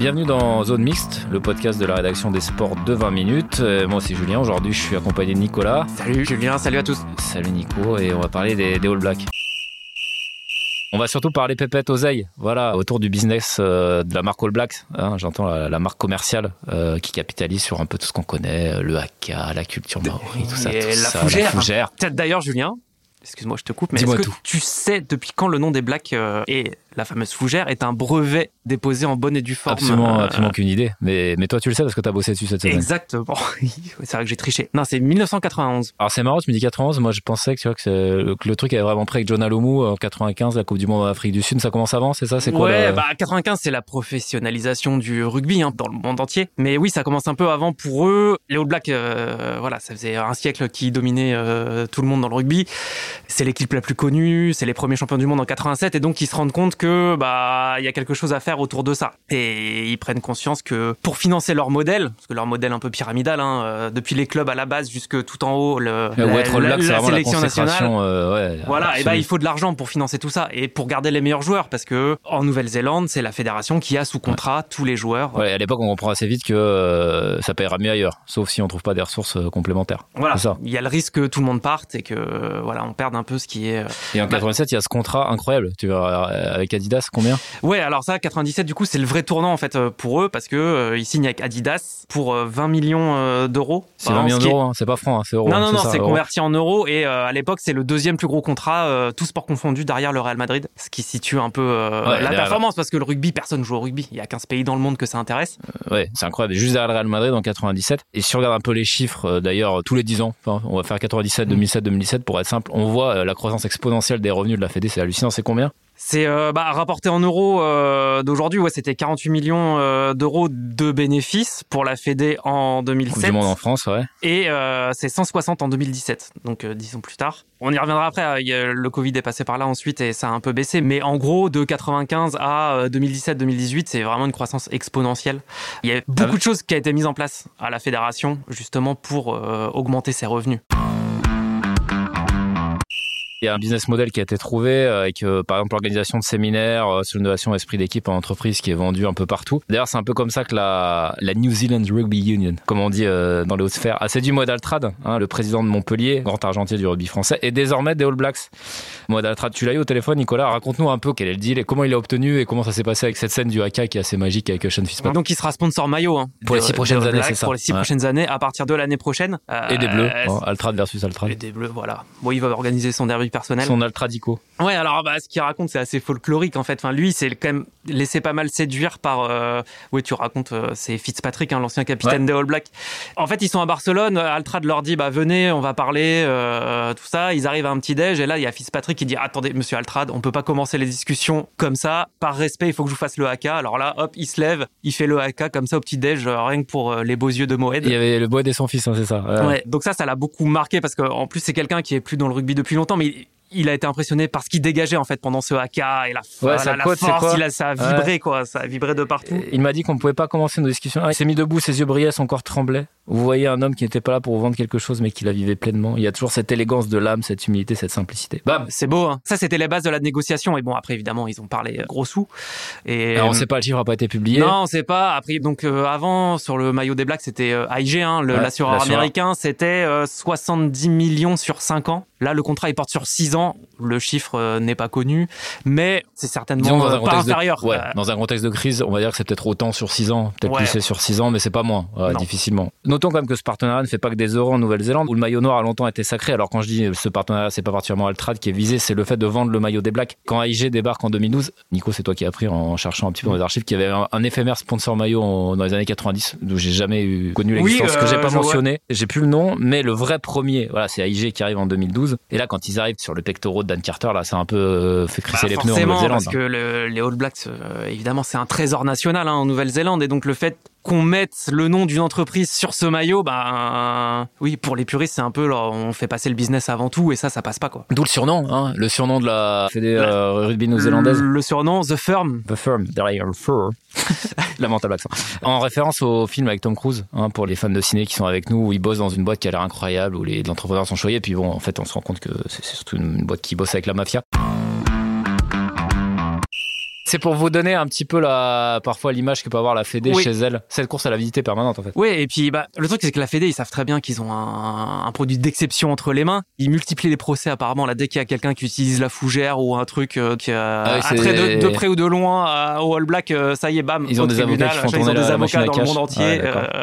Bienvenue dans Zone Mixte, le podcast de la rédaction des sports de 20 minutes. Euh, moi c'est Julien, aujourd'hui je suis accompagné de Nicolas. Salut Julien, salut à tous. Salut Nico, et on va parler des, des All Blacks. On va surtout parler pépette oseille, voilà, autour du business euh, de la marque All Blacks. hein, J'entends la, la marque commerciale euh, qui capitalise sur un peu tout ce qu'on connaît, le haka, la culture maori, tout ça. Et tout la ça, fougère. fougère. Peut-être d'ailleurs Julien, excuse-moi je te coupe, mais est-ce que tout. tu sais depuis quand le nom des Blacks euh, et la fameuse fougère est un brevet déposé en bonne et due forme Absolument, euh, absolument qu'une idée. Mais, mais toi tu le sais parce que t'as bossé dessus cette semaine. Exactement. c'est vrai que j'ai triché. Non, c'est 1991. Alors c'est marrant, tu me dis 91, moi je pensais que, tu vois, que, le truc avait vraiment pris avec John Alomou en 95, la Coupe du Monde en Afrique du Sud, ça commence avant, c'est ça? C'est quoi ouais, bah 95 c'est la professionnalisation du rugby hein, dans le monde entier. Mais oui, ça commence un peu avant pour eux. Les All Blacks, euh, voilà, ça faisait un siècle qu'ils dominaient euh, tout le monde dans le rugby. C'est l'équipe la plus connue, c'est les premiers champions du monde en 87 et donc ils se rendent compte que bah il y a quelque chose à faire autour de ça. Et ils prennent conscience que pour financer leur modèle, parce que leur modèle un peu pyramidal, hein, euh, depuis les clubs à la base jusque tout en haut, le, la, être All la- Black, c'est la vraiment la sélection nationale. euh, ouais, Voilà, et ben il faut de l'argent pour financer tout ça et pour garder les meilleurs joueurs parce que en Nouvelle-Zélande, c'est la fédération qui a sous contrat tous les joueurs. Ouais, à l'époque, on comprend assez vite que euh, ça paiera mieux ailleurs, sauf si on trouve pas des ressources complémentaires. Voilà, il y a le risque que tout le monde parte et que voilà, on perde un peu ce qui est Et en Bah- 87, il y a ce contrat incroyable. Tu vois, euh, avec Adidas, combien? Ouais, alors ça 97 du coup, c'est le vrai tournant en fait euh, pour eux parce que euh, ils signent avec Adidas pour euh, 20 millions euh, d'euros. C'est Vraiment, 20 millions d'euros, hein, c'est pas franc, hein, c'est euros. Non, hein, non, non, ça, c'est converti en euros et euh, à l'époque c'est le deuxième plus gros contrat, euh, tout sport confondu derrière le Real Madrid, ce qui situe un peu euh, Ouais, la performance parce que le rugby, personne joue au rugby. Il y a 15 pays dans le monde que ça intéresse. Ouais, c'est incroyable. Juste derrière le Real Madrid en 97. Et si on regarde un peu les chiffres, euh, d'ailleurs, tous les 10 ans, enfin, on va faire 97, Mm. 2007, 2017 pour être simple, on voit euh, la croissance exponentielle des revenus de la Fédé. C'est hallucinant. C'est combien? C'est euh, bah, rapporté en euros euh, d'aujourd'hui, ouais, c'était 48 millions euh, d'euros de bénéfices pour la Fédé en Coupe 2007 du Monde en France, ouais. et euh, c'est 160 en 2017, donc euh, dix ans plus tard. On y reviendra après, euh, le Covid est passé par là ensuite et ça a un peu baissé, mais en gros de 95 à euh, 2017-2018, c'est vraiment une croissance exponentielle. Il y a beaucoup ouais de choses qui ont été mises en place à la fédération justement pour euh, augmenter ses revenus. Il y a un business model qui a été trouvé avec, euh, par exemple, l'organisation de séminaires euh, sur l'innovation esprit d'équipe en entreprise qui est vendu un peu partout. D'ailleurs, c'est un peu comme ça que la, la New Zealand Rugby Union, comme on dit euh, dans les hautes sphères, a séduit Moed Altrad, hein, le président de Montpellier, grand argentier du rugby français, et désormais des All Blacks. Moed Altrad, tu l'as eu au téléphone, Nicolas. Raconte-nous un peu quel est le deal et comment il l'a obtenu et comment ça s'est passé avec cette scène du haka qui est assez magique avec Sean Fitzpatrick. Donc il sera sponsor maillot hein, Pour les six prochaines années, c'est ça. Pour les six Ouais. prochaines années, à partir de l'année prochaine. Et des bleus, hein, Altrad versus Altrad. Et des bleus, voilà. Bon, il va organiser son derby personnel. Son Altradico. Ouais, alors bah, ce qu'il raconte, c'est assez folklorique en fait. Enfin, lui, il s'est quand même laissé pas mal séduire par. Euh... Ouais, tu racontes, euh, c'est Fitzpatrick, hein, l'ancien capitaine Ouais. des All Blacks. En fait, ils sont à Barcelone. Altrad leur dit, bah venez, on va parler, euh, tout ça. Ils arrivent à un petit déj et là, il y a Fitzpatrick qui dit, attendez, Monsieur Altrad, on peut pas commencer les discussions comme ça. Par respect, il faut que je vous fasse le haka. Alors là, hop, il se lève, il fait le haka comme ça au petit déj, euh, rien que pour euh, les beaux yeux de Moed. Il y avait le bois et son fils, hein, c'est ça. Ouais, donc ça, ça l'a beaucoup marqué parce qu'en plus, c'est quelqu'un qui est plus dans le rugby depuis longtemps, mais il- a été impressionné par ce qu'il dégageait en fait pendant ce haka et la, Ouais, la- la côte, force, il a, ça a vibré quoi, ça a vibré de partout. Il m'a dit qu'on pouvait pas commencer nos discussions. Ah, il s'est mis debout, ses yeux brillaient, son corps tremblait. Vous voyez un homme qui n'était pas là pour vous vendre quelque chose, mais qui la vivait pleinement. Il y a toujours cette élégance de l'âme, cette humilité, cette simplicité. Bam C'est beau, hein. ça c'était les bases de la négociation et bon après évidemment ils ont parlé euh, gros sous et Alors, on sait pas, le chiffre n'a pas été publié. non on sait pas après donc euh, avant sur le maillot des Blacks c'était euh, AIG hein, Ouais, l'assureur américain c'était euh, 70 millions sur 5 ans là le contrat il porte sur 6 ans le chiffre euh, n'est pas connu mais c'est certainement dans un euh, pas de- inférieur ouais, Euh, dans un contexte de crise, on va dire que c'est peut-être autant sur 6 ans, peut-être Ouais. plus c'est sur 6 ans, mais c'est pas moins, difficilement. Notons quand même que ce partenariat ne fait pas que des euros en Nouvelle-Zélande, où le maillot noir a longtemps été sacré. Alors quand je dis ce partenariat, c'est pas particulièrement Altrad qui est visé, c'est le fait de vendre le maillot des Blacks. Quand AIG débarque en 2012, Nico, c'est toi qui as appris en cherchant un petit peu dans les archives qu'il y avait un, un éphémère sponsor maillot en- dans les années 90, d'où j'ai jamais eu, connu Oui, l'existence, que euh, j'ai pas mentionné. J'ai plus le nom, mais le vrai premier, voilà, c'est AIG qui arrive en 2012. Et là, quand ils arrivent sur le pectoraux de Dan Carter, là, ça a un peu euh, fait crisser Bah, les pneus en Nouvelle-Zélande. parce que le- les All Blacks, euh, évidemment, c'est un trésor national hein, en Nouvelle-Zélande, et donc le fait qu'on mette le nom d'une entreprise sur ce maillot, bah oui, pour les puristes, c'est un peu, là, on fait passer le business avant tout, et ça, ça passe pas quoi. D'où le surnom, hein, le surnom de la fédé euh, rugby néo-zélandaise. Le surnom The Firm. The Firm, derrière le fur. Lamentable accent. En référence au film avec Tom Cruise, hein, pour les fans de ciné qui sont avec nous, où il bosse dans une boîte qui a l'air incroyable, où les entrepreneurs sont choyés, puis bon, en fait, on se rend compte que c'est surtout une boîte qui bosse avec la mafia. C'est pour vous donner un petit peu la, parfois l'image que peut avoir la Fédé Oui. chez elle. Cette course à la visiter permanente, en fait. Oui, et puis bah, le truc c'est que la Fédé, ils savent très bien qu'ils ont un, un produit d'exception entre les mains. Ils multiplient les procès apparemment là dès qu'il y a quelqu'un qui utilise la fougère ou un truc euh, qui a Ah oui, c'est- attrait de, de près ou de loin à- au All Black, euh, ça y est, bam. Ils ont des avocats qui font ils ont des avocats dans le monde entier. Ouais, euh,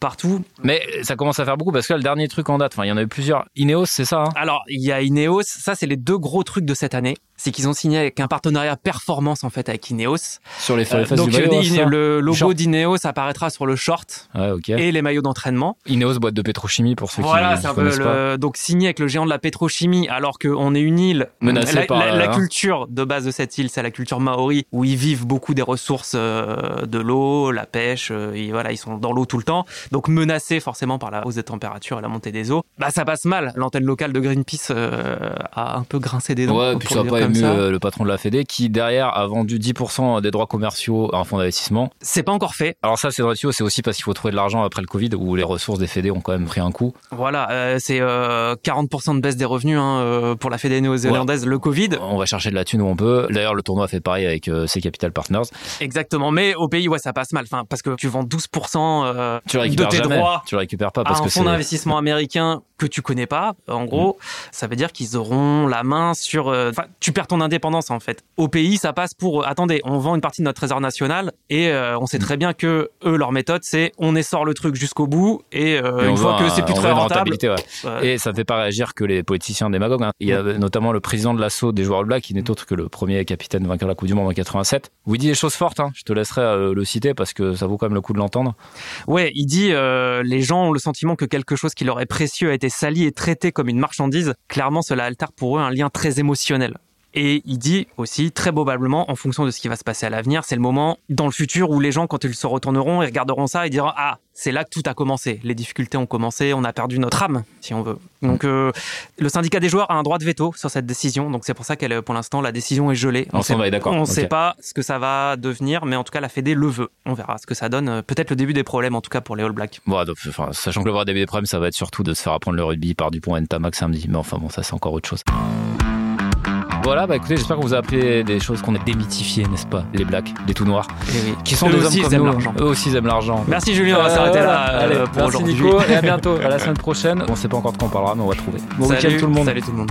Partout. Mais ça commence à faire beaucoup parce que là, le dernier truc en date, enfin, il y en a eu plusieurs. Ineos, c'est ça, hein? Alors, il y a Ineos, ça c'est les deux gros trucs de cette année. C'est qu'ils ont signé avec un partenariat performance en fait avec Ineos. Sur les, sur les Euh, faces donc du maillot, euh, ça? le logo d'Ineos apparaîtra sur le short et les maillots d'entraînement. Ineos, boîte de pétrochimie pour ceux Voilà, qui c'est ne un peu connaissent pas. le, donc signé avec le géant de la pétrochimie, alors qu'on est une île Menacée la, par, la- la culture de base de cette île, c'est la culture maori, où ils vivent beaucoup des ressources euh, de l'eau, la pêche, euh, et voilà, ils sont dans l'eau tout le temps, donc menacés forcément par la hausse des températures et la montée des eaux. Bah ça passe mal. L'antenne locale de Greenpeace euh, a un peu grincé des dents. Ouais, puis ça n'a pas ému euh, le patron de la Fédé qui derrière a vendu 10% des droits commerciaux à un fonds d'investissement. C'est pas encore fait. Alors ça, c'est vrai, c'est aussi parce qu'il faut trouver de l'argent après le Covid où les ressources des Fédés ont quand même pris un coup. Voilà, euh, c'est euh, 40% de baisse des revenus hein, pour la Fédé néo-zélandaise, le Covid. On va chercher de la thune où on peut. D'ailleurs, le tournoi fait pareil avec ses capital partners. Exactement, mais au pays, ouais, ça passe mal. Enfin, parce que tu vends 12% euh, Tu le de tes jamais. droits Tu le récupères pas à parce un que fonds d'investissement américain que tu connais pas, en gros, ça veut dire qu'ils auront la main sur. euh, Enfin, tu perds ton indépendance en fait. Au pays, ça passe pour. euh, attendez, on vend une partie de notre trésor national et euh, on sait Mm. très bien que eux, leur méthode, c'est on essore le truc jusqu'au bout et, euh, Et une fois que c'est plus très rentable. ouais. Et ça ne fait pas réagir que les politiciens démagogues. hein. Il y a notamment le président de l'assaut des joueurs All Black, qui n'est autre que le premier capitaine vainqueur de la Coupe du Monde en 87, où il dit des choses fortes. hein. Je te laisserai le citer parce que ça vaut quand même le coup de l'entendre. Ouais, il dit euh, les gens ont le sentiment que quelque chose qui leur est précieux a été sali et traité comme une marchandise. Clairement, cela altère pour eux un lien très émotionnel. Et il dit aussi, très probablement, en fonction de ce qui va se passer à l'avenir, c'est le moment dans le futur où les gens, quand ils se retourneront, ils regarderont ça et diront Ah, c'est là que tout a commencé. Les difficultés ont commencé, on a perdu notre âme, si on veut. Donc, euh, le syndicat des joueurs a un droit de veto sur cette décision. Donc, c'est pour ça qu'elle, pour l'instant, la décision est gelée. On Ok. sait pas ce que ça va devenir, mais en tout cas, la Fédé le veut. On verra ce que ça donne. Euh, Peut-être le début des problèmes, en tout cas pour les All Blacks. Bon, donc, enfin, sachant que le début des problèmes, ça va être surtout de se faire apprendre le rugby par Dupont et Ntamak samedi. Mais enfin, bon, ça, c'est encore autre chose. Voilà, bah écoutez, j'espère que vous avez appris des choses qu'on a démythifiées, n'est-ce pas Les blacks, les tout noirs, qui sont Eux des aussi, hommes ils comme aiment nous. l'argent. Eux aussi, ils aiment l'argent. Merci Julien, on va Euh, s'arrêter là euh, Allez, pour merci. Nico, et à bientôt, à la semaine prochaine. On sait pas encore de quoi on parlera, mais on va trouver. Bon Salut, week-end tout le monde. Salut tout le monde.